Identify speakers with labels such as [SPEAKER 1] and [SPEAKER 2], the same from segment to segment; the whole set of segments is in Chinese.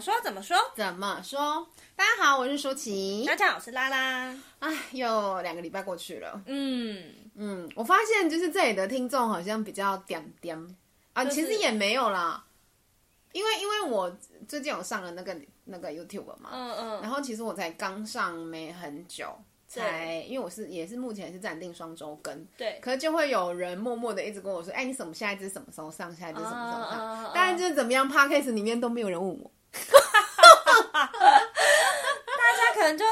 [SPEAKER 1] 么说？怎么说？
[SPEAKER 2] 怎么说？大家好，我是舒淇。
[SPEAKER 1] 大家好，我是拉拉。
[SPEAKER 2] 哎，又两个礼拜过去了。
[SPEAKER 1] 嗯
[SPEAKER 2] 嗯，我发现就是这里的听众好像比较点点啊，就是、其实也没有啦。因为因为我最近有上了那个那个 YouTube 嘛，嗯嗯，然后其实我才刚上没很久。才，因为我是也是目前是暂定双周更，对，可是就会有人默默的一直跟我说，哎，你什么下一支什么时候上，下一支什么时候上？当然就是怎么样，Podcast 里面都没有人问我，
[SPEAKER 1] 大家可能就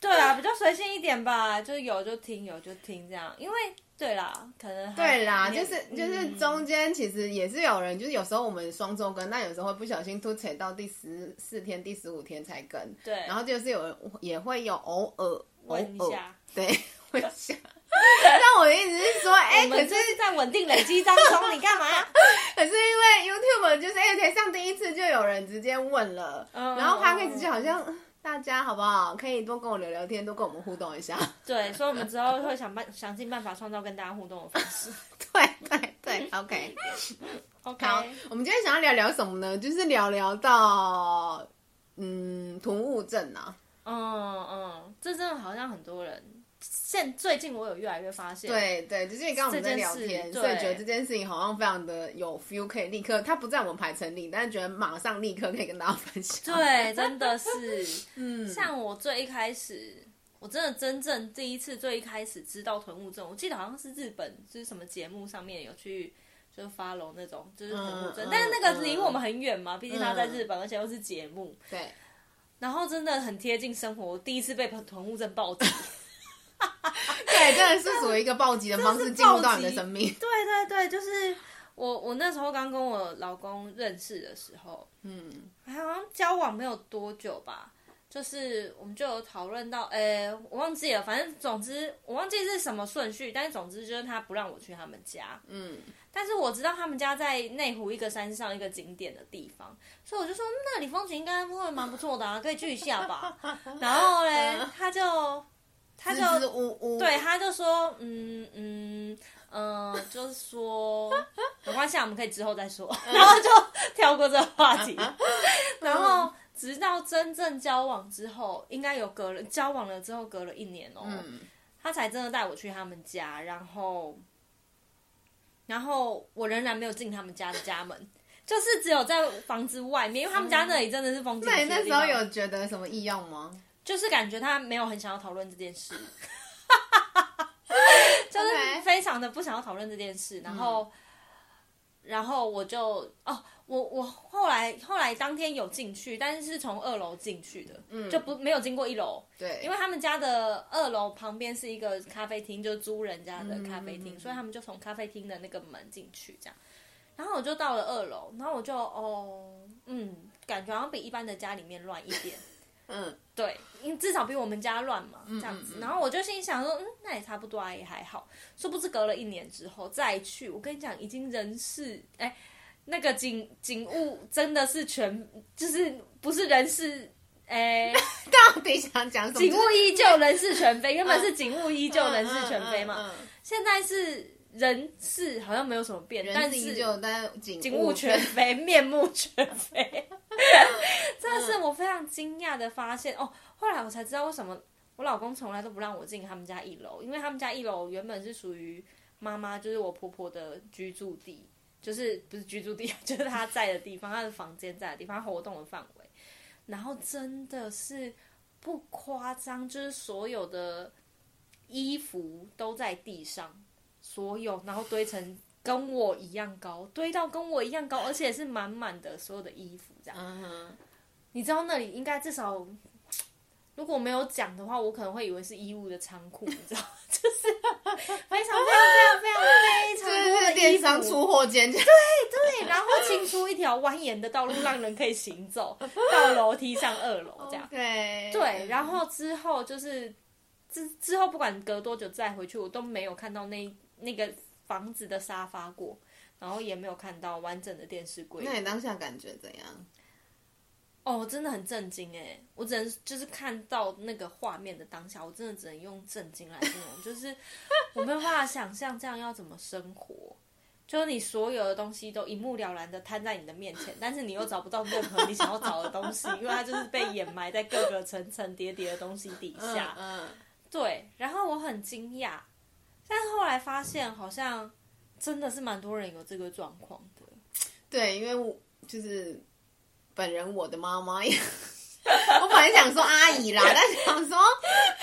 [SPEAKER 1] 对啊，比较随性一点吧，就有就听，有就听这样，因为对啦，可能
[SPEAKER 2] 对啦，就是就是中间其实也是有人，就是有时候我们双周更，但有时候会不小心突扯到第十四天、第十五天才更，对，然后就是有人也会有偶尔。
[SPEAKER 1] 问一下，哦、
[SPEAKER 2] 对，问一下。但我的意思是说，哎、欸，可是
[SPEAKER 1] 在稳定累积当中，你干嘛？
[SPEAKER 2] 可是因为 YouTube 就是哎，才上第一次就有人直接问了，嗯、然后 Podcast 就好像大家好不好，可以多跟我聊聊天，多跟我们互动一下。
[SPEAKER 1] 对，所以我们之后会想办想尽办法创造跟大家互动的方式。
[SPEAKER 2] 对对对，OK OK。好，我们今天想要聊聊什么呢？就是聊聊到嗯，囤物症啊。
[SPEAKER 1] 嗯嗯，这真的好像很多人现最近我有越来越发现，
[SPEAKER 2] 对对，就是因为刚刚我们在聊天，所以觉得这件事情好像非常的有 feel，可以立刻，它不在我们排程里，但是觉得马上立刻可以跟大家分享。
[SPEAKER 1] 对，真的是，嗯，像我最一开始，我真的真正第一次最一开始知道囤物症，我记得好像是日本就是什么节目上面有去就是 follow 那种就是囤物症，嗯、但是那个离我们很远嘛，毕、嗯、竟他在日本，而且又是节目，对。然后真的很贴近生活，我第一次被囤物症暴击。
[SPEAKER 2] 对，真的是属于一个暴击的方式进入到你的生命。
[SPEAKER 1] 对对对，就是我我那时候刚跟我老公认识的时候，嗯，好像交往没有多久吧，就是我们就有讨论到，诶，我忘记了，反正总之我忘记是什么顺序，但是总之就是他不让我去他们家，嗯。但是我知道他们家在内湖一个山上一个景点的地方，所以我就说那里风景应该会蛮不错的啊，可以去一下吧。然后嘞，他就他就
[SPEAKER 2] 支支吾吾
[SPEAKER 1] 对，他就说嗯嗯嗯、呃，就是说没关系，我们可以之后再说。然后就跳过这个话题。然后直到真正交往之后，应该有隔了交往了之后隔了一年哦，嗯、他才真的带我去他们家，然后。然后我仍然没有进他们家的家门，就是只有在房子外面，因为他们家那里真的是风景。那你
[SPEAKER 2] 那时候有觉得什么异样吗？
[SPEAKER 1] 就是感觉他没有很想要讨论这件事，就是非常的不想要讨论这件事。然后，嗯、然后我就哦。我我后来后来当天有进去，但是是从二楼进去的，嗯，就不没有经过一楼，对，因为他们家的二楼旁边是一个咖啡厅，就租人家的咖啡厅，嗯、所以他们就从咖啡厅的那个门进去这样，然后我就到了二楼，然后我就哦，嗯，感觉好像比一般的家里面乱一点，嗯，对，因为至少比我们家乱嘛，这样子，然后我就心想说，嗯，那也差不多啊，也还好，殊不知隔了一年之后再去，我跟你讲，已经人事哎。那个警警务真的是全，就是不是人事，哎，
[SPEAKER 2] 到底想讲什么？
[SPEAKER 1] 警务依旧，人事全非。原本是警务依旧，人事全非嘛。现在是人事好像没有什么变，但是依旧，但景物全非，面目全非。这是我非常惊讶的发现哦。后来我才知道为什么我老公从来都不让我进他们家一楼，因为他们家一楼原本是属于妈妈，就是我婆婆的居住地。就是不是居住地，就是她在的地方，她的房间在的地方，他活动的范围。然后真的是不夸张，就是所有的衣服都在地上，所有然后堆成跟我一样高，堆到跟我一样高，而且是满满的所有的衣服这样。你知道那里应该至少。如果没有讲的话，我可能会以为是衣物的仓库，你知道？就是非常非常非常非常非常多的衣服，电商出货间，对对，然后清出一条蜿蜒的道路，让人可以行走到楼梯上二楼这样。对对，然后之后就是之之后不管隔多久再回去，我都没有看到那那个房子的沙发过，然后也没有看到完整的电视柜。
[SPEAKER 2] 那你当下感觉怎样？
[SPEAKER 1] 哦，我真的很震惊哎！我只能就是看到那个画面的当下，我真的只能用震惊来形容，就是我没有办法想象这样要怎么生活。就是你所有的东西都一目了然的摊在你的面前，但是你又找不到任何你想要找的东西，因为它就是被掩埋在各个层层叠叠的东西底下。嗯，嗯对。然后我很惊讶，但是后来发现好像真的是蛮多人有这个状况的。
[SPEAKER 2] 对，因为我就是本人，我的妈妈也。我本来想说阿姨啦，但想说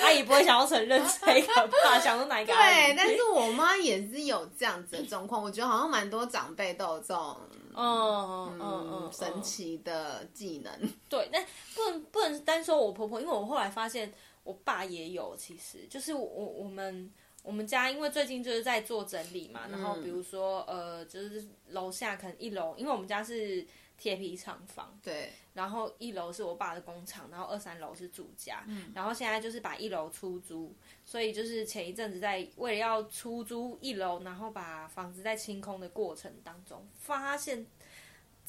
[SPEAKER 1] 阿姨不会想要承认这个吧？想说哪一个阿姨？
[SPEAKER 2] 对，但是我妈也是有这样子的状况。我觉得好像蛮多长辈都有这种，嗯嗯嗯，神奇的技能。
[SPEAKER 1] 对，但不能不能单说我婆婆，因为我后来发现我爸也有，其实就是我我们我们家，因为最近就是在做整理嘛，然后比如说呃，就是楼下可能一楼，因为我们家是。铁皮厂房，
[SPEAKER 2] 对，
[SPEAKER 1] 然后一楼是我爸的工厂，然后二三楼是住家，嗯，然后现在就是把一楼出租，所以就是前一阵子在为了要出租一楼，然后把房子在清空的过程当中，发现。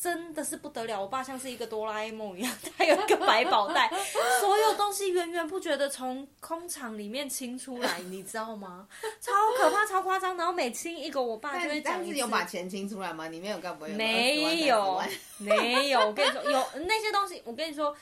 [SPEAKER 1] 真的是不得了，我爸像是一个哆啦 A 梦一样，他有一个百宝袋，所有东西源源不绝的从工厂里面清出来，你知道吗？超可怕，超夸张。然后每清一个，我爸就会讲一次。
[SPEAKER 2] 但是有把钱清出来吗？里面有干不？
[SPEAKER 1] 没有，没有。我跟你说，有那些东西，我跟你说，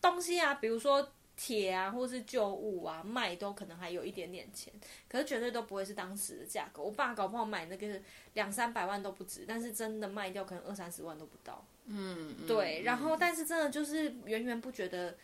[SPEAKER 1] 东西啊，比如说。铁啊，或是旧物啊，卖都可能还有一点点钱，可是绝对都不会是当时的价格。我爸搞不好买那个两三百万都不止，但是真的卖掉可能二三十万都不到。嗯，对。然后，但是真的就是源源不绝的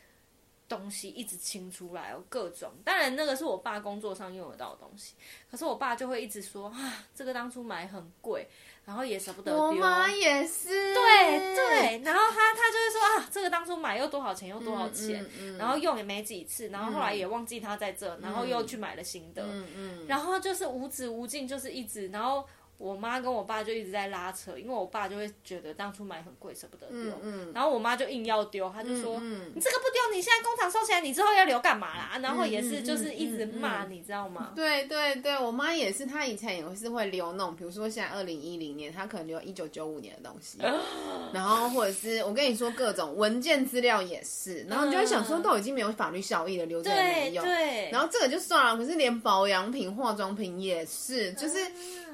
[SPEAKER 1] 东西一直清出来哦，各种。当然，那个是我爸工作上用得到的东西，可是我爸就会一直说啊，这个当初买很贵。然后也舍不得丢，
[SPEAKER 2] 我妈也是，
[SPEAKER 1] 对对，然后他他就会说啊，这个当初买又多少钱又多少钱，嗯嗯嗯、然后用也没几次，然后后来也忘记它在这，嗯、然后又去买了新的，嗯嗯、然后就是无止无尽，就是一直，然后。我妈跟我爸就一直在拉扯，因为我爸就会觉得当初买很贵，舍不得丢。嗯嗯、然后我妈就硬要丢，她就说：“嗯嗯、你这个不丢，你现在工厂收起来，你之后要留干嘛啦？”然后也是就是一直骂，你知道吗？
[SPEAKER 2] 对对对，我妈也是，她以前也是会留那种，比如说现在二零一零年，她可能留一九九五年的东西，呃、然后或者是我跟你说各种文件资料也是，然后你就会想说都已经没有法律效益了，留着也没用。对，然后这个就算了，可是连保养品、化妆品也是，就是。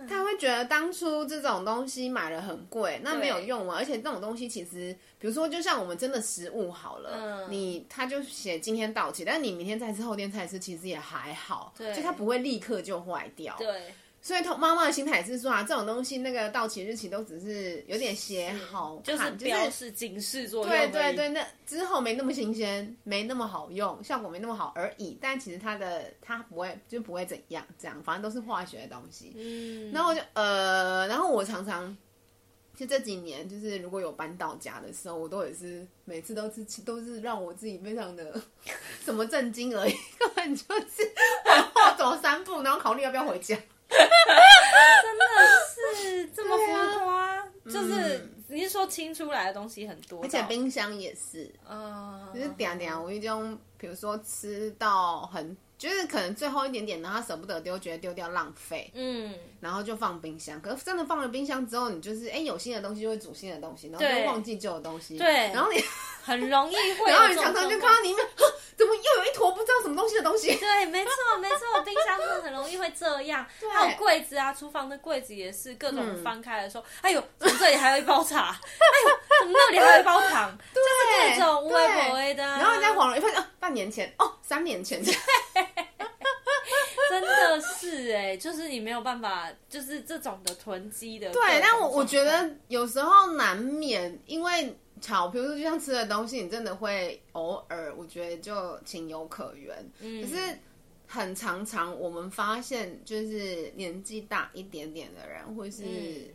[SPEAKER 2] 他会觉得当初这种东西买了很贵，那没有用啊。而且这种东西其实，比如说，就像我们真的食物好了，嗯、你他就写今天到期，但是你明天再吃，后天再吃，其实也还好，对，就它不会立刻就坏掉。对。所以他妈妈的心态也是说啊，这种东西那个到期日期都只是有点写好看，
[SPEAKER 1] 就是标示警示作用。
[SPEAKER 2] 对对对，那之后没那么新鲜，没那么好用，效果没那么好而已。但其实它的它不会就不会怎样，这样反正都是化学的东西。嗯，然后我就呃，然后我常常就这几年就是如果有搬到家的时候，我都也是每次都是都是让我自己非常的 什么震惊而已，根 本就是往后走三步，然后考虑要不要回家。
[SPEAKER 1] 真的是这么浮夸，啊、就是你是说清出来的东西很多，
[SPEAKER 2] 而且冰箱也是，嗯，就是点点无意中，比如说吃到很，就是可能最后一点点，然后舍不得丢，觉得丢掉浪费，嗯，然后就放冰箱。可是真的放了冰箱之后，你就是哎、欸，有新的东西就会煮新的东西，然后就忘记旧的东西，
[SPEAKER 1] 对，
[SPEAKER 2] 然后你
[SPEAKER 1] 很容易会，
[SPEAKER 2] 然后你常常就看到里面。怎么又有一坨不知道什么东西的东西？
[SPEAKER 1] 对，没错，没错，冰箱真的很容易会这样。还有柜子啊，厨房的柜子也是，各种翻开的时候，嗯、哎呦，怎么这里还有一包茶？哎呦，怎么那里还有一包糖？对就是各种无微不微的、啊。
[SPEAKER 2] 然后人家恍然一发现，哦，半年前，哦，三年前，
[SPEAKER 1] 真的是哎，就是你没有办法，就是这种的囤积的。
[SPEAKER 2] 对，但我我觉得有时候难免，因为。巧，比如说就像吃的东西，你真的会偶尔，我觉得就情有可原。嗯，可是很常常我们发现，就是年纪大一点点的人，或是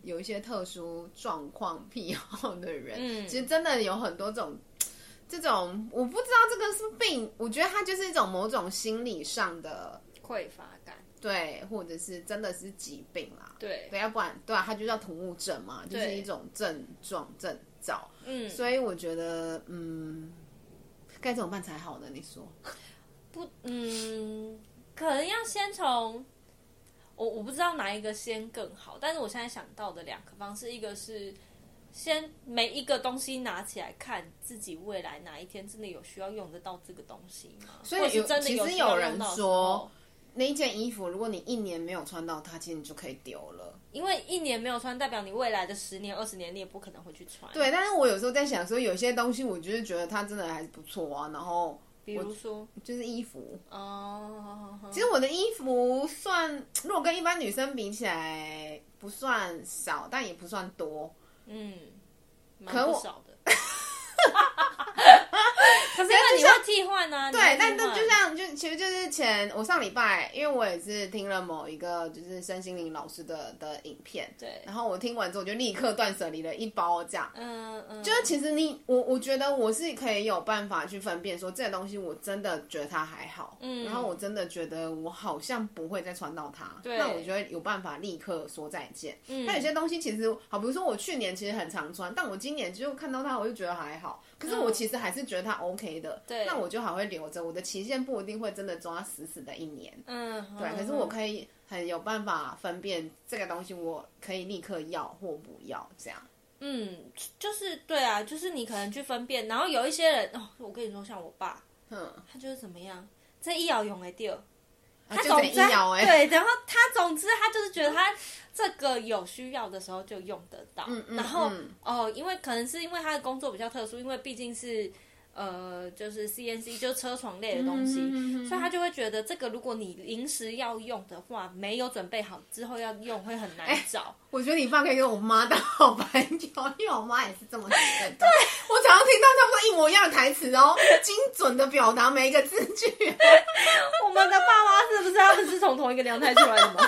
[SPEAKER 2] 有一些特殊状况癖好的人，嗯，其实真的有很多种这种，我不知道这个是病，我觉得它就是一种某种心理上的
[SPEAKER 1] 匮乏感，
[SPEAKER 2] 对，或者是真的是疾病啦，
[SPEAKER 1] 对，
[SPEAKER 2] 对，要不然对啊，它就叫土木症嘛，就是一种症状症。兆，嗯，所以我觉得，嗯，该怎么办才好呢？你说，
[SPEAKER 1] 不，嗯，可能要先从，我我不知道哪一个先更好，但是我现在想到的两个方式，一个是先每一个东西拿起来看自己未来哪一天真的有需要用得到这个东西吗？
[SPEAKER 2] 所以有真的有其实有人说。那一件衣服，如果你一年没有穿到它，其实你就可以丢了。
[SPEAKER 1] 因为一年没有穿，代表你未来的十年、二十年你也不可能会去穿。
[SPEAKER 2] 对，但是我有时候在想说，有些东西我就是觉得它真的还是不错啊。然后，
[SPEAKER 1] 比如说，
[SPEAKER 2] 就是衣服
[SPEAKER 1] 哦。
[SPEAKER 2] 其实我的衣服算，如果跟一般女生比起来，不算少，但也不算多。
[SPEAKER 1] 嗯，蛮
[SPEAKER 2] 可我。
[SPEAKER 1] 可是因为你要替换呢，
[SPEAKER 2] 对，但但就像就其实就是前我上礼拜，因为我也是听了某一个就是身心灵老师的的影片，
[SPEAKER 1] 对，
[SPEAKER 2] 然后我听完之后我就立刻断舍离了一包这样，
[SPEAKER 1] 嗯嗯，
[SPEAKER 2] 就是其实你我我觉得我是可以有办法去分辨说这个东西我真的觉得它还好，嗯，然后我真的觉得我好像不会再穿到它，对，那我觉得有办法立刻说再见，嗯，那有些东西其实好，比如说我去年其实很常穿，但我今年就看到它我就觉得还好，可是我其实还是觉得它 OK 的，
[SPEAKER 1] 对，
[SPEAKER 2] 那我。就还会留着，我的期限不一定会真的抓死死的一年，嗯，对，可是我可以很有办法分辨这个东西，我可以立刻要或不要，这样，
[SPEAKER 1] 嗯，就是对啊，就是你可能去分辨，然后有一些人哦，我跟你说，像我爸，嗯，他就是怎么样，这一咬用哎掉，他总之对，然后他总之他就是觉得他这个有需要的时候就用得到，嗯嗯，然后哦，因为可能是因为他的工作比较特殊，因为毕竟是。呃，就是 CNC，就车床类的东西，嗯、所以他就会觉得这个，如果你临时要用的话，没有准备好之后要用会很难找。欸、
[SPEAKER 2] 我觉得你爸可以跟我妈当好朋友，因为我妈也是这么觉得。对，我常常听到差不多一模一样的台词哦，精准的表达每一个字句。
[SPEAKER 1] 我们的爸妈是不是他们是从同一个娘胎出来的吗？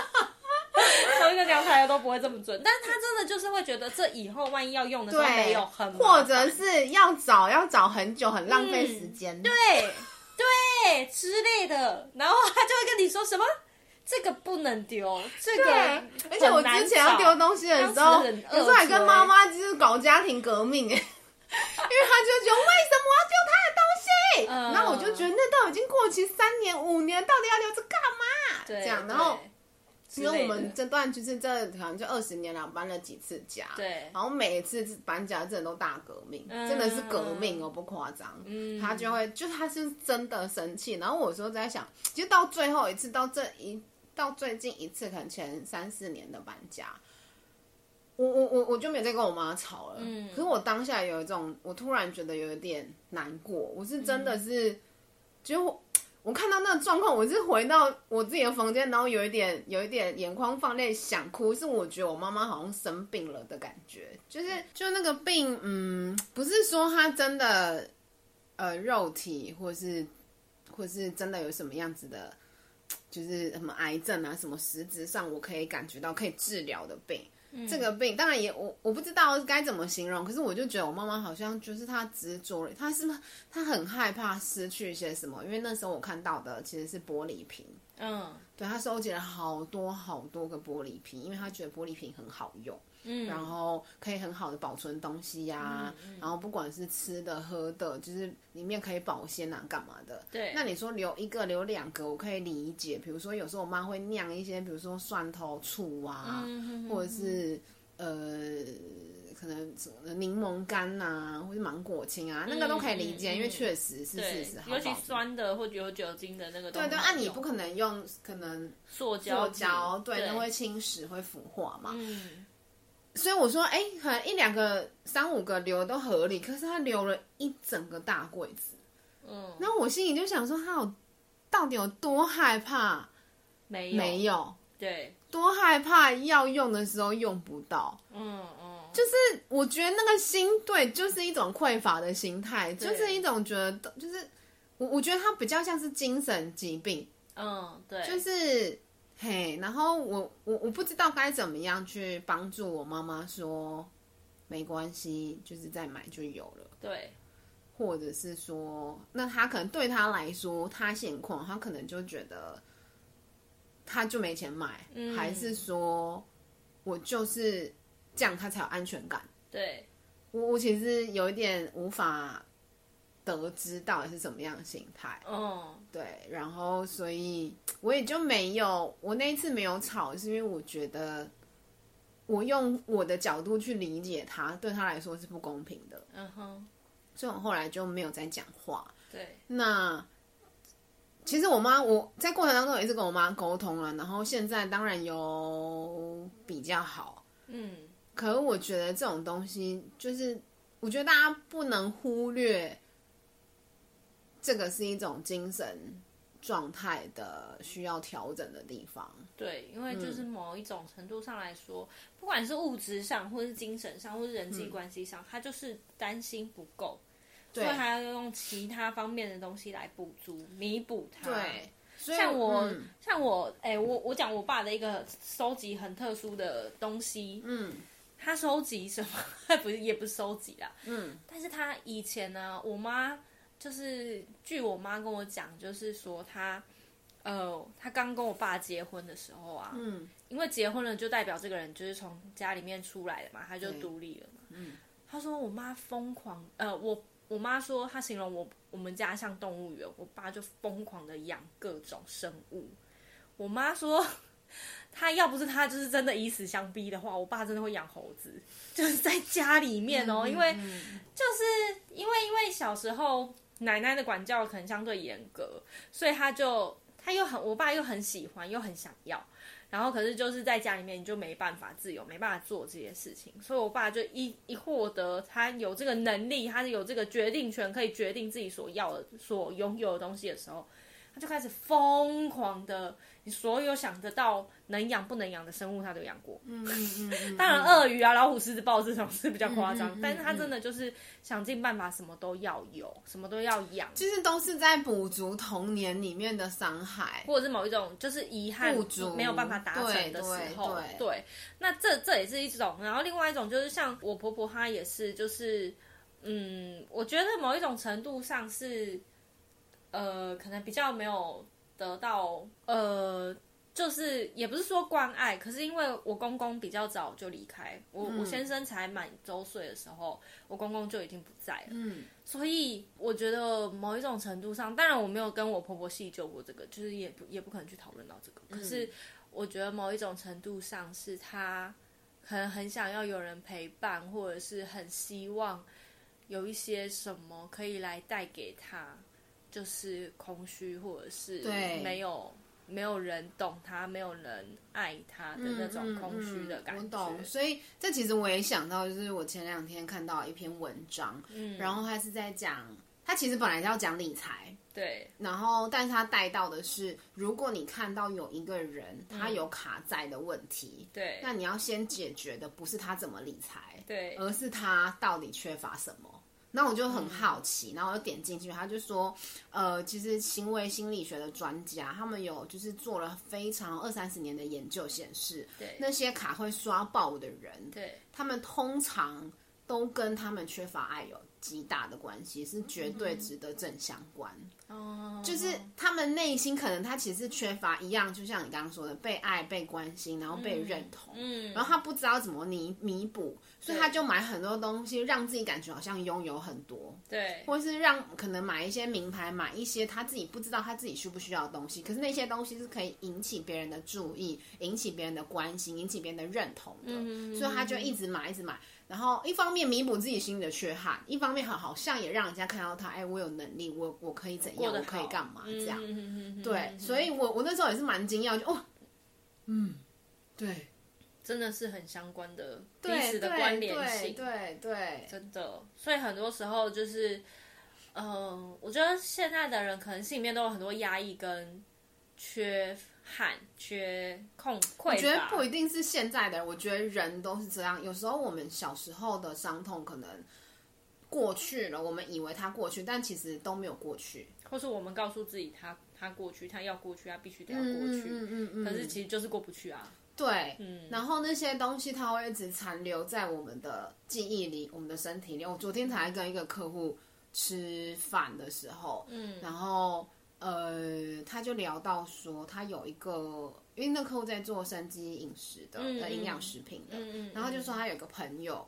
[SPEAKER 1] 同一个阳台的都不会这么准，但是他真的就是会觉得这以后万一要用的时候没有很，
[SPEAKER 2] 或者是要找要找很久，很浪费时间，
[SPEAKER 1] 嗯，对对之类的，然后他就会跟你说什么这个不能丢，这个
[SPEAKER 2] 而且我之前要丢东西的时候，有时候还跟妈妈就是搞家庭革命哎，因为他就觉得为什么我要丢他的东西，嗯，然后我就觉得那都已经过期三年五年，到底要留着干嘛？对，这样，然后。因为我们这段就是这可能就二十年了，搬了几次家，对，然后每一次搬家真的都大革命，嗯、真的是革命哦，不夸张。嗯，他就会就他是真的生气，然后我说在想，其实到最后一次，到这一到最近一次，可能前三四年的搬家，我我我我就没有再跟我妈吵了。嗯，可是我当下有一种，我突然觉得有一点难过，我是真的是、嗯、就。我看到那个状况，我是回到我自己的房间，然后有一点有一点眼眶放泪，想哭。是我觉得我妈妈好像生病了的感觉，就是就那个病，嗯，不是说她真的呃肉体，或是或是真的有什么样子的，就是什么癌症啊，什么实质上我可以感觉到可以治疗的病。这个病当然也我我不知道该怎么形容，可是我就觉得我妈妈好像就是她执着，她是她很害怕失去一些什么，因为那时候我看到的其实是玻璃瓶，嗯，对，他收集了好多好多个玻璃瓶，因为他觉得玻璃瓶很好用，嗯，然后可以很好的保存东西呀、啊，嗯嗯、然后不管是吃的喝的，就是里面可以保鲜啊，干嘛的，对，那你说留一个留两个，我可以理解，比如说有时候我妈会酿一些，比如说蒜头醋啊，嗯、或者。是呃，可能什么柠檬干呐、啊，或者芒果青啊，嗯、那个都可以理解，嗯、因为确实是事实。尤
[SPEAKER 1] 其酸的或者有酒精的那个，
[SPEAKER 2] 对对，按、啊、你不可能用可能
[SPEAKER 1] 塑胶胶，
[SPEAKER 2] 对，那会侵蚀会腐化嘛。嗯。所以我说，哎、欸，可能一两个、三五个留都合理，可是他留了一整个大柜子。嗯。那我心里就想说，他有到底有多害怕？
[SPEAKER 1] 没有，
[SPEAKER 2] 没有。
[SPEAKER 1] 对。
[SPEAKER 2] 多害怕要用的时候用不到，嗯嗯，就是我觉得那个心对，就是一种匮乏的心态，就是一种觉得，就是我我觉得它比较像是精神疾病，嗯，对，就是嘿，然后我我我不知道该怎么样去帮助我妈妈说没关系，就是再买就有了，
[SPEAKER 1] 对，
[SPEAKER 2] 或者是说，那他可能对他来说，他现况，他可能就觉得。他就没钱买，嗯、还是说，我就是这样，他才有安全感？
[SPEAKER 1] 对，
[SPEAKER 2] 我我其实有一点无法得知到底是什么样的心态。哦，对，然后所以我也就没有，我那一次没有吵，是因为我觉得我用我的角度去理解他，对他来说是不公平的。嗯哼，所以我后来就没有再讲话。
[SPEAKER 1] 对，
[SPEAKER 2] 那。其实我妈我在过程当中也是跟我妈沟通了，然后现在当然有比较好，嗯，可是我觉得这种东西就是，我觉得大家不能忽略，这个是一种精神状态的需要调整的地方。
[SPEAKER 1] 对，因为就是某一种程度上来说，嗯、不管是物质上，或是精神上，或是人际关系上，他、嗯、就是担心不够。所以他要用其他方面的东西来补足、弥补他。对，像我，嗯、像我，哎、欸，我我讲我爸的一个收集很特殊的东西。嗯，他收集什么？不是，也不是收集啦。嗯，但是他以前呢，我妈就是据我妈跟我讲，就是说他，呃，他刚跟我爸结婚的时候啊，嗯，因为结婚了就代表这个人就是从家里面出来的嘛，他就独立了嘛。嗯，他说我妈疯狂，呃，我。我妈说，她形容我我们家像动物园，我爸就疯狂的养各种生物。我妈说，他要不是他就是真的以死相逼的话，我爸真的会养猴子，就是在家里面哦，因为就是因为因为小时候奶奶的管教可能相对严格，所以他就他又很我爸又很喜欢又很想要。然后可是就是在家里面你就没办法自由，没办法做这些事情，所以我爸就一一获得他有这个能力，他是有这个决定权，可以决定自己所要的、所拥有的东西的时候，他就开始疯狂的。你所有想得到能养不能养的生物，他都养过。嗯嗯嗯。当然，鳄鱼啊、老虎、狮子、豹这种是比较夸张，但是他真的就是想尽办法，什么都要有，什么都要养。
[SPEAKER 2] 其实都是在补足童年里面的伤害，
[SPEAKER 1] 或者是某一种就是遗憾，补足没有办法达成的时候。对，那这这也是一种。然后另外一种就是像我婆婆，她也是，就是嗯，我觉得某一种程度上是，呃，可能比较没有。得到呃，就是也不是说关爱，可是因为我公公比较早就离开，我、嗯、我先生才满周岁的时候，我公公就已经不在了。嗯，所以我觉得某一种程度上，当然我没有跟我婆婆细究过这个，就是也不也不可能去讨论到这个。可是我觉得某一种程度上，是他可能很想要有人陪伴，或者是很希望有一些什么可以来带给他。就是空虚，或者是没有没有人懂他，没有人爱他的那种空虚的感觉。嗯嗯嗯，我懂，
[SPEAKER 2] 所以这其实我也想到，就是我前两天看到一篇文章，嗯，然后他是在讲，他其实本来是要讲理财，
[SPEAKER 1] 对，
[SPEAKER 2] 然后但是他带到的是，如果你看到有一个人他有卡债的问题，
[SPEAKER 1] 对，
[SPEAKER 2] 那你要先解决的不是他怎么理财，
[SPEAKER 1] 对，
[SPEAKER 2] 而是他到底缺乏什么。那我就很好奇，然后我就点进去，他就说，呃，其实行为心理学的专家，他们有就是做了非常二三十年的研究显示，
[SPEAKER 1] 对，
[SPEAKER 2] 那些卡会刷爆的人，
[SPEAKER 1] 对，
[SPEAKER 2] 他们通常都跟他们缺乏爱有极大的关系，是绝对值得正相关。哦，就是他们内心可能他其实缺乏一样，就像你刚刚说的，被爱、被关心，然后被认同，嗯，然后他不知道怎么弥弥补，所以他就买很多东西，让自己感觉好像拥有很多，
[SPEAKER 1] 对，
[SPEAKER 2] 或是让可能买一些名牌，买一些他自己不知道他自己需不需要的东西，可是那些东西是可以引起别人的注意，引起别人的关心，引起别人的认同的，嗯，所以他就一直买，一直买。然后一方面弥补自己心里的缺憾，一方面好好像也让人家看到他，哎，我有能力，我我可以怎样，我可以干嘛这样？嗯、对，嗯、所以我我那时候也是蛮惊讶，就哦，嗯，对，
[SPEAKER 1] 真的是很相关的彼此的关联性，
[SPEAKER 2] 对对，对，对，
[SPEAKER 1] 真的。所以很多时候就是，嗯、呃，我觉得现在的人可能心里面都有很多压抑跟缺。汗缺空匮乏，
[SPEAKER 2] 我觉得不一定是现在的，我觉得人都是这样。有时候我们小时候的伤痛可能过去了，我们以为它过去，但其实都没有过去。
[SPEAKER 1] 或是我们告诉自己他，他他过去，他要过去，他必须得要过去。嗯嗯嗯。可是其实就是过不去啊。
[SPEAKER 2] 对，嗯。然后那些东西，它会一直残留在我们的记忆里，我们的身体里。我昨天才跟一个客户吃饭的时候，嗯，然后。呃，他就聊到说，他有一个，因为那客户在做生机饮食的，嗯、的营养食品的，嗯嗯、然后就说他有个朋友。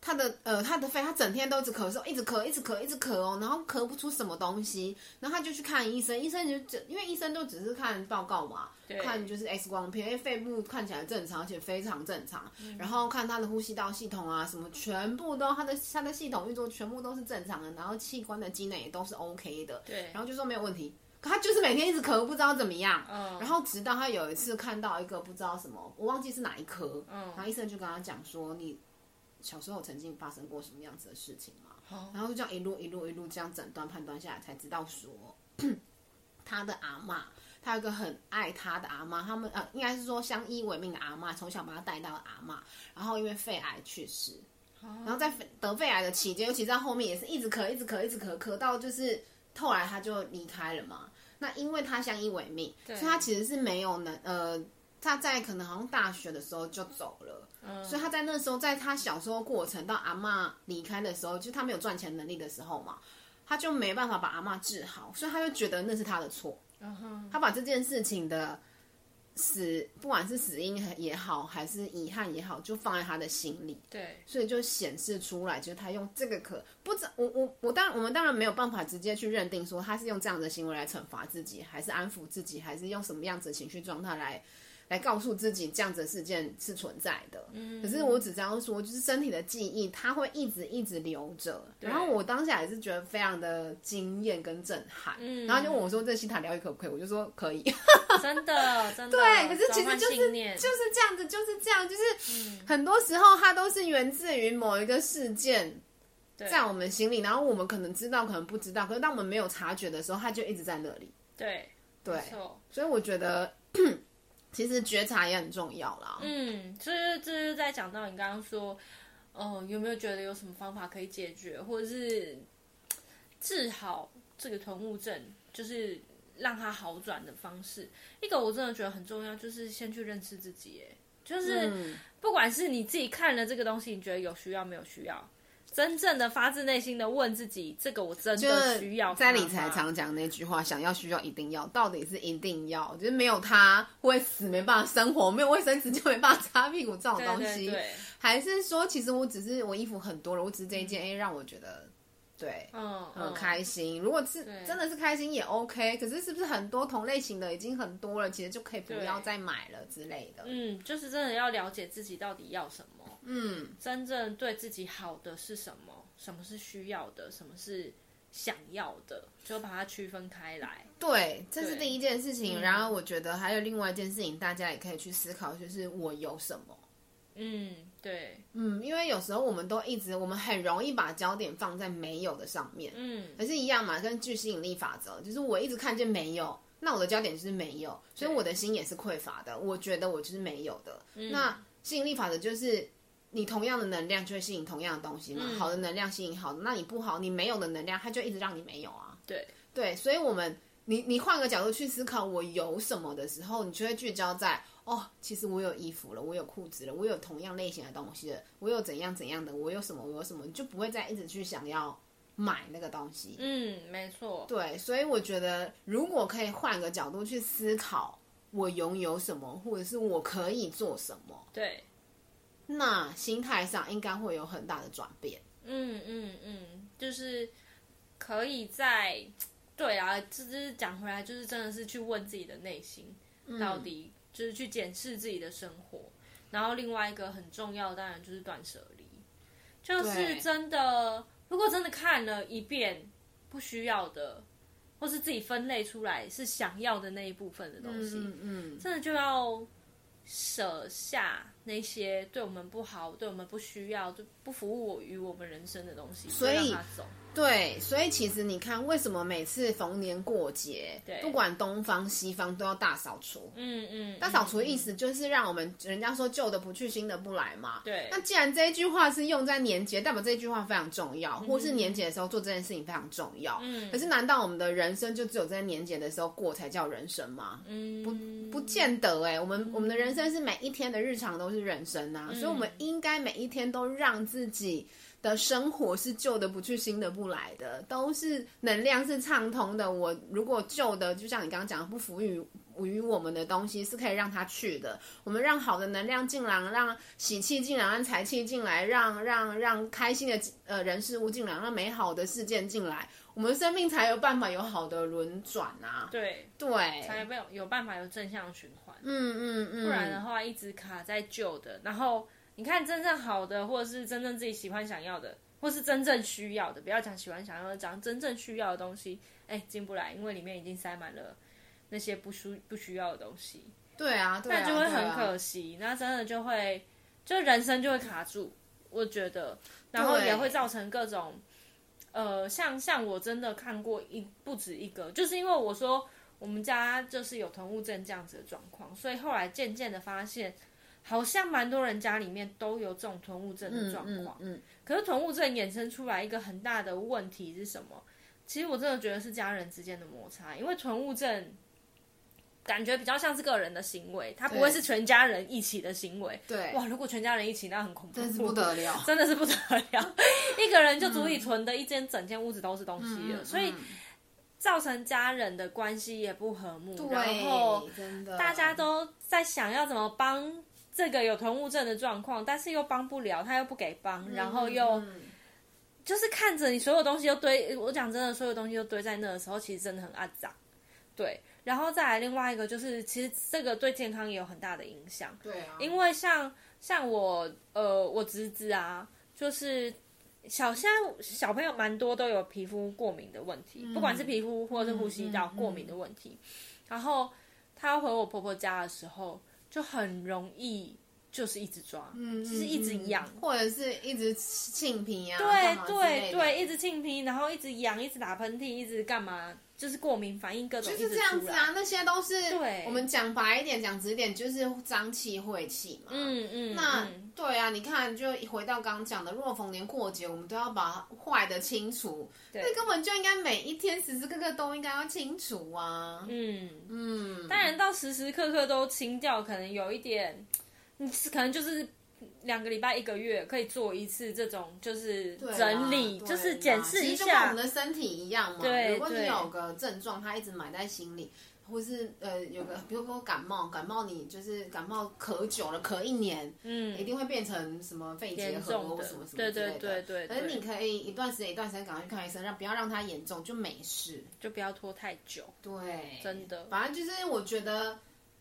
[SPEAKER 2] 他的呃，他的肺，他整天都一直咳嗽，一直咳，一直咳，一直咳哦，然后咳不出什么东西，然后他就去看医生，医生就只因为医生都只是看报告嘛，看就是 X 光片，因为肺部看起来正常，而且非常正常，嗯、然后看他的呼吸道系统啊，什么全部都他的他的系统运作全部都是正常的，然后器官的机能也都是 OK 的，
[SPEAKER 1] 对，
[SPEAKER 2] 然后就说没有问题，可他就是每天一直咳，不知道怎么样。嗯，然后直到他有一次看到一个不知道什么，我忘记是哪一科，嗯，然后医生就跟他讲说，你小时候曾经发生过什么样子的事情嘛？嗯，然后就这样一路一路一路这样诊断判断下来，才知道说他的阿嬷，他有一个很爱他的阿嬷，他们呃应该是说相依为命的阿嬷，从小把他带到阿嬷，然后因为肺癌去世，然后在得肺癌的期间，尤其在后面也是一直咳，一直咳，一直咳，咳到就是。后来他就离开了嘛，那因为他相依为命，所以他其实是没有能呃，他在可能好像大学的时候就走了，嗯，所以他在那时候，在他小时候过程到阿嬷离开的时候，就他没有赚钱能力的时候嘛，他就没办法把阿嬷治好，所以他就觉得那是他的错，嗯哼，他把这件事情的。死，不管是死因也好，还是遗憾也好，就放在他的心里。
[SPEAKER 1] 对，
[SPEAKER 2] 所以就显示出来，就是他用这个可不知我我我当然我们当然没有办法直接去认定说他是用这样的行为来惩罚自己，还是安抚自己，还是用什么样子的情绪状态来。来告诉自己这样子的事件是存在的，嗯，可是我只知道说，就是身体的记忆，它会一直一直留着。然后我当下也是觉得非常的惊艳跟震撼，嗯，然后就问我说：“这西塔疗愈可不可以？”我就说：“可以。”
[SPEAKER 1] 真的，真的。
[SPEAKER 2] 对，可是其实就是就是这样子，就是这样，就是很多时候它都是源自于某一个事件在我们心里，然后我们可能知道，可能不知道，可是当我们没有察觉的时候，它就一直在那里。
[SPEAKER 1] 对，
[SPEAKER 2] 对，所以我觉得。其实觉察也很重要啦。
[SPEAKER 1] 嗯，就是就是在讲到你刚刚说，哦、呃，有没有觉得有什么方法可以解决，或者是治好这个囤物症，就是让它好转的方式？一个我真的觉得很重要，就是先去认识自己。哎，就是不管是你自己看了这个东西，你觉得有需要没有需要？真正的发自内心的问自己，这个我真的需要。
[SPEAKER 2] 在理财常讲那句话，想要、需要、一定要，到底是一定要，就是没有它会死，没办法生活，没有卫生纸就没办法擦屁股这种东西，对对对，还是说，其实我只是我衣服很多了，我只是这一件，哎、嗯，让我觉得对，嗯，很开心。如果是真的是开心也 OK，可是是不是很多同类型的已经很多了，其实就可以不要再买了之类的。
[SPEAKER 1] 嗯，就是真的要了解自己到底要什么。嗯，真正对自己好的是什么？什么是需要的？什么是想要的？就把它区分开来。
[SPEAKER 2] 对，这是第一件事情。然后我觉得还有另外一件事情，大家也可以去思考，就是我有什么？
[SPEAKER 1] 嗯，对，
[SPEAKER 2] 嗯，因为有时候我们都一直，我们很容易把焦点放在没有的上面。嗯，可是一样嘛，跟具吸引力法则，就是我一直看见没有，那我的焦点就是没有，所以我的心也是匮乏的。我觉得我就是没有的。嗯，那吸引力法则就是。你同样的能量就会吸引同样的东西嘛？嗯、好的能量吸引好的，那你不好，你没有的能量，它就一直让你没有啊。
[SPEAKER 1] 对
[SPEAKER 2] 对，所以我们你你换个角度去思考，我有什么的时候，你就会聚焦在哦，其实我有衣服了，我有裤子了，我有同样类型的东西了，我有怎样怎样的，我有什么，我有什么，你就不会再一直去想要买那个东西。
[SPEAKER 1] 嗯，没错。
[SPEAKER 2] 对，所以我觉得如果可以换个角度去思考，我拥有什么，或者是我可以做什么。
[SPEAKER 1] 对。
[SPEAKER 2] 那心态上应该会有很大的转变。
[SPEAKER 1] 嗯嗯嗯，就是可以在对啊，就是讲回来，就是真的是去问自己的内心，嗯、到底就是去检视自己的生活。然后另外一个很重要，当然就是断舍离，就是真的，如果真的看了一遍不需要的，或是自己分类出来是想要的那一部分的东西，嗯，嗯真的就要舍下。那些对我们不好、对我们不需要、就不服务我于我们人生的东西，所以让他走。
[SPEAKER 2] 对，所以其实你看，为什么每次逢年过节，
[SPEAKER 1] 对，
[SPEAKER 2] 不管东方西方都要大扫除？嗯嗯，大扫除的意思就是让我们人家说旧的不去，新的不来嘛。
[SPEAKER 1] 对。
[SPEAKER 2] 那既然这一句话是用在年节，代表这一句话非常重要，或是年节的时候做这件事情非常重要。嗯。可是难道我们的人生就只有在年节的时候过才叫人生吗？嗯，不，不见得哎。我们我们的人生是每一天的日常都是人生啊，所以我们应该每一天都让自己。的生活是旧的不去，新的不来的，都是能量是畅通的。我如果旧的，就像你刚刚讲的，不服于于我们的东西，是可以让它去的。我们让好的能量进来，让喜气进来，让财气进来，让让让开心的呃人事物进来，让美好的事件进来，我们生命才有办法有好的轮转啊。
[SPEAKER 1] 对
[SPEAKER 2] 对，
[SPEAKER 1] 才有有办法有正向循环。嗯嗯嗯，不然的话一直卡在旧的，然后。你看，真正好的，或者是真正自己喜欢、想要的，或是真正需要的，不要讲喜欢、想要的，讲真正需要的东西，哎进不来，因为里面已经塞满了那些不需不需要的东西。
[SPEAKER 2] 对啊，对啊，
[SPEAKER 1] 那就会很可惜，啊、那真的就会就人生就会卡住，我觉得，然后也会造成各种呃，像像我真的看过一不止一个，就是因为我说我们家就是有囤物症这样子的状况，所以后来渐渐的发现。好像蛮多人家里面都有这种囤物症的状况，嗯，嗯，嗯，可是囤物症衍生出来一个很大的问题是什么？其实我真的觉得是家人之间的摩擦，因为囤物症感觉比较像是个人的行为，它不会是全家人一起的行为。
[SPEAKER 2] 对，
[SPEAKER 1] 哇，如果全家人一起，那很恐怖，
[SPEAKER 2] 真是不得了，
[SPEAKER 1] 真的是不得了，一个人就足以囤的一间整间屋子都是东西了，嗯，所以造成家人的关系也不和睦，然后大家都在想要怎么帮。这个有囤物症的状况，但是又帮不了，他又不给帮，嗯、然后又、嗯、就是看着你所有东西又堆，我讲真的，所有东西都堆在那的时候，其实真的很肮脏。对，然后再来另外一个就是，其实这个对健康也有很大的影响。
[SPEAKER 2] 对啊，
[SPEAKER 1] 因为像像我呃我侄子啊，就是小现在小朋友蛮多都有皮肤过敏的问题，嗯、不管是皮肤或者是呼吸道过敏的问题。嗯嗯嗯、然后他回我婆婆家的时候。就很容易，就是一直抓，嗯，就是一直痒，
[SPEAKER 2] 或者是一直擤皮啊，
[SPEAKER 1] 对对对，一直擤皮，然后一直痒，一直打喷嚏，一直干嘛？就是过敏反应各种，
[SPEAKER 2] 就是这样子啊。那些都是对我们讲白一点，讲直一点，就是脏气晦气嘛。嗯嗯。那对啊，你看，就回到刚刚讲的，若逢年过节，我们都要把坏的清除。对。那根本就应该每一天时时刻刻都应该要清除啊。嗯
[SPEAKER 1] 嗯。当然，到时时刻刻都清掉，可能有一点，你可能就是。两个礼拜、一个月可以做一次这种，就是整理，就是检视一下。其实就跟我们的
[SPEAKER 2] 身体一样嘛。对，如果你有个症状，它一直埋在心里，或是呃有个，比如说感冒，感冒你就是感冒咳久了，咳一年，嗯，一定会变成什么肺结核或什么什么之类的。对对对对。可是你可以一段时间一段时间赶快去看医生，让不要让它严重，就没事，
[SPEAKER 1] 就不要拖太久。
[SPEAKER 2] 对，
[SPEAKER 1] 真的。
[SPEAKER 2] 反正就是我觉得。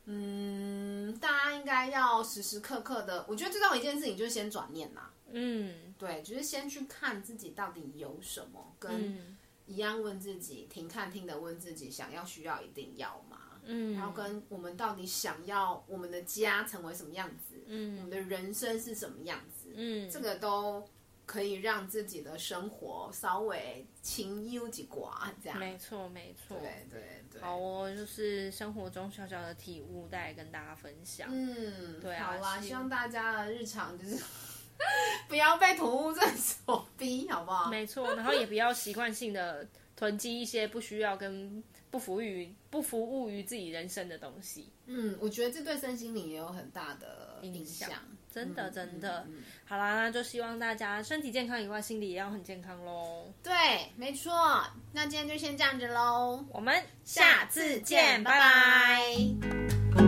[SPEAKER 2] 嗯，大家应该要时时刻刻的，我觉得最重要一件事情就是先转念啦。嗯，对，就是先去看自己到底有什么，跟一样问自己，停看听的问自己，想要需要一定要吗？嗯，然后跟我们到底想要我们的家成为什么样子？嗯，我们的人生是什么样子？嗯，这个都。可以让自己的生活稍微清幽几寡，这样。
[SPEAKER 1] 没错，没错。
[SPEAKER 2] 对对对。
[SPEAKER 1] 好哦，就是生活中小小的体悟，带来跟大家分享。
[SPEAKER 2] 嗯，对啊。好啦，希望大家的日常就是 不要被囤物症所逼，好不好？
[SPEAKER 1] 没错，然后也不要习惯性的囤积一些不需要跟 不服务于不服务于自己人生的东西。
[SPEAKER 2] 嗯，我觉得这对身心灵也有很大的影响。
[SPEAKER 1] 真的，真的，好啦，那就希望大家身体健康以外，心理也要很健康喽。
[SPEAKER 2] 对，没错。那今天就先这样子喽，
[SPEAKER 1] 我们下次见。拜拜。